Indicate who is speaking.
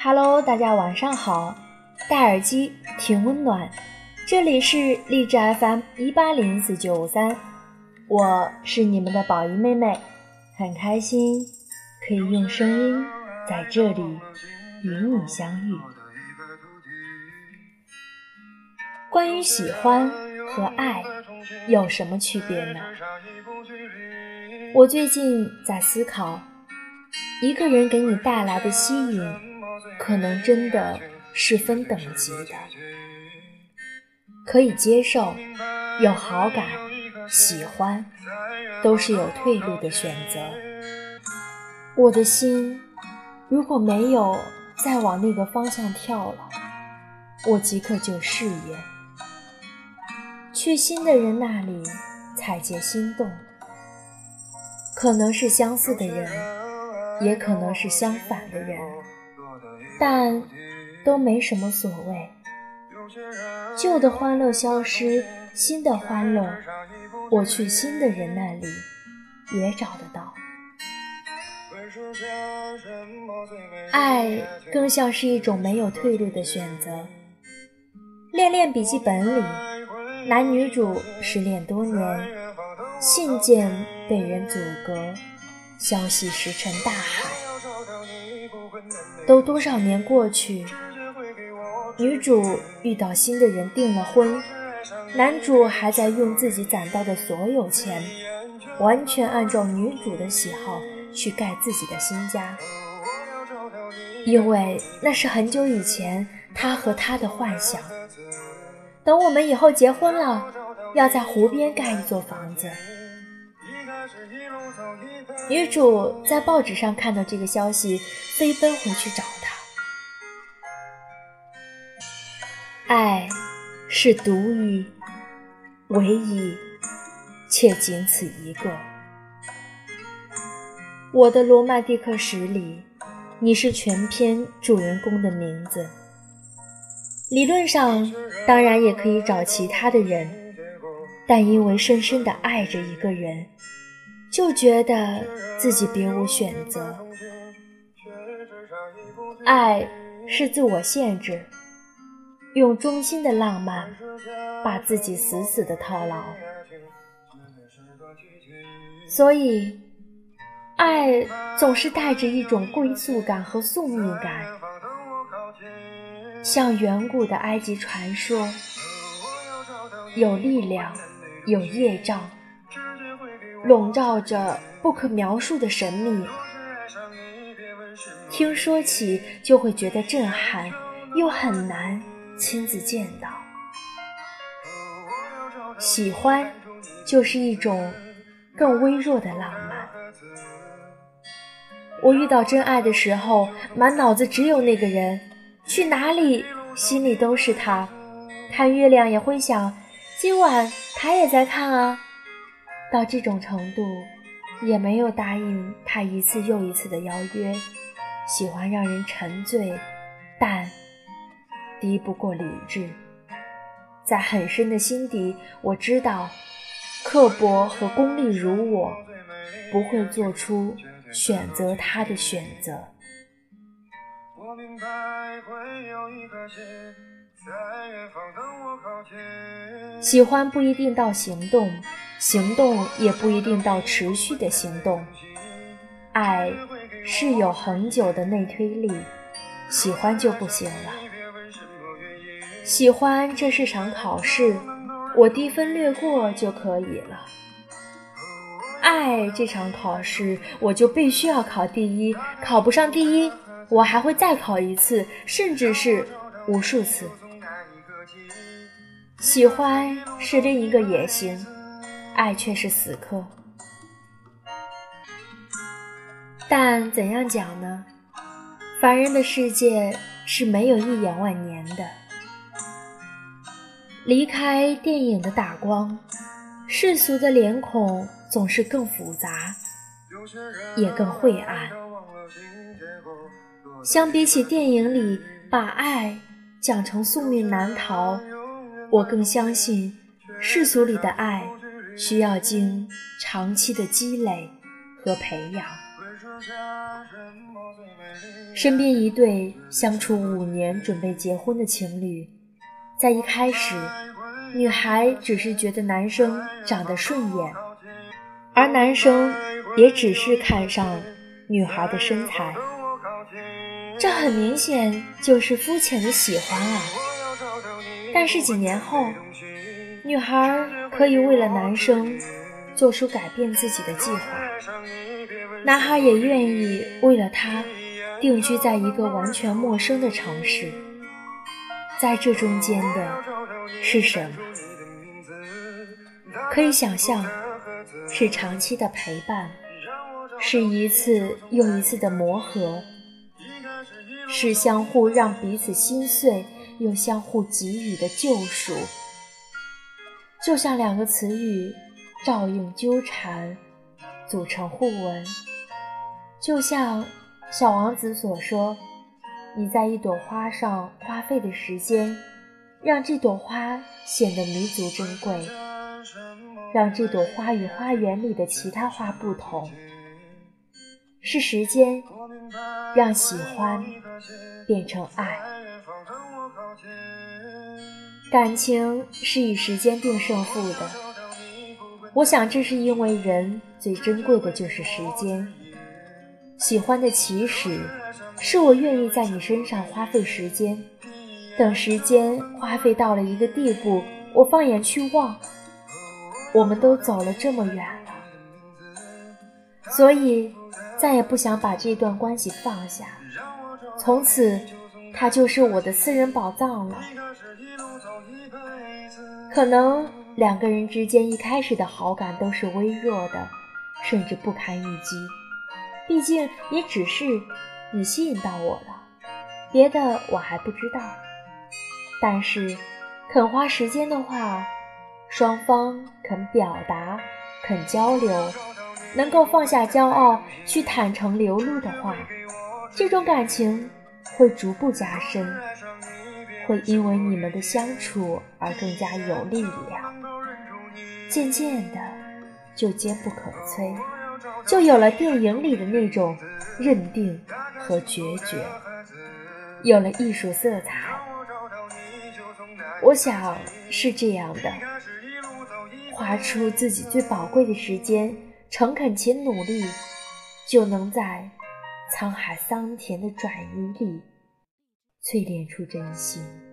Speaker 1: Hello，大家晚上好，戴耳机挺温暖。这里是励志 FM 一八零四九五三，我是你们的宝仪妹妹，很开心可以用声音在这里与你相遇。关于喜欢和爱有什么区别呢？我最近在思考，一个人给你带来的吸引。可能真的是分等级的，可以接受、有好感、喜欢，都是有退路的选择。我的心如果没有再往那个方向跳了，我即刻就誓言去新的人那里采撷心动。可能是相似的人，也可能是相反的人。但都没什么所谓，旧的欢乐消失，新的欢乐，我去新的人那里也找得到。爱更像是一种没有退路的选择。恋恋笔记本里，男女主失恋多年，信件被人阻隔，消息石沉大海。都多少年过去，女主遇到新的人订了婚，男主还在用自己攒到的所有钱，完全按照女主的喜好去盖自己的新家，因为那是很久以前他和她的幻想。等我们以后结婚了，要在湖边盖一座房子。女主在报纸上看到这个消息，飞奔回去找他。爱是独一、唯一，且仅此一个。我的罗曼蒂克史里，你是全篇主人公的名字。理论上，当然也可以找其他的人，但因为深深的爱着一个人。就觉得自己别无选择。爱是自我限制，用衷心的浪漫把自己死死的套牢。所以，爱总是带着一种归宿感和宿命感，像远古的埃及传说，有力量，有业障。笼罩着不可描述的神秘，听说起就会觉得震撼，又很难亲自见到。喜欢就是一种更微弱的浪漫。我遇到真爱的时候，满脑子只有那个人，去哪里心里都是他。看月亮也会想，今晚他也在看啊。到这种程度，也没有答应他一次又一次的邀约。喜欢让人沉醉，但敌不过理智。在很深的心底，我知道，刻薄和功利如我，不会做出选择他的选择。我明白会有一个喜欢不一定到行动，行动也不一定到持续的行动。爱是有恒久的内推力，喜欢就不行了。喜欢这是场考试，我低分略过就可以了。爱这场考试，我就必须要考第一，考不上第一，我还会再考一次，甚至是无数次。喜欢是另一个野心，爱却是死磕。但怎样讲呢？凡人的世界是没有一眼万年的。离开电影的大光，世俗的脸孔总是更复杂，也更晦暗。相比起电影里把爱讲成宿命难逃。我更相信，世俗里的爱需要经长期的积累和培养。身边一对相处五年准备结婚的情侣，在一开始，女孩只是觉得男生长得顺眼，而男生也只是看上女孩的身材，这很明显就是肤浅的喜欢啊。但是几年后，女孩可以为了男生做出改变自己的计划，男孩也愿意为了她定居在一个完全陌生的城市。在这中间的是什么？可以想象，是长期的陪伴，是一次又一次的磨合，是相互让彼此心碎又相互给予的救赎。就像两个词语照应纠缠，组成互文。就像小王子所说：“你在一朵花上花费的时间，让这朵花显得弥足珍贵，让这朵花与花园里的其他花不同。是时间让喜欢变成爱。”感情是以时间定胜负的，我想这是因为人最珍贵的就是时间。喜欢的起始，是我愿意在你身上花费时间，等时间花费到了一个地步，我放眼去望，我们都走了这么远了，所以再也不想把这段关系放下，从此，它就是我的私人宝藏了。可能两个人之间一开始的好感都是微弱的，甚至不堪一击。毕竟也只是你吸引到我了，别的我还不知道。但是肯花时间的话，双方肯表达、肯交流，能够放下骄傲去坦诚流露的话，这种感情会逐步加深。会因为你们的相处而更加有力量，渐渐的就坚不可摧，就有了电影里的那种认定和决绝，有了艺术色彩。我想是这样的，花出自己最宝贵的时间，诚恳且努力，就能在沧海桑田的转移里。淬炼出真心。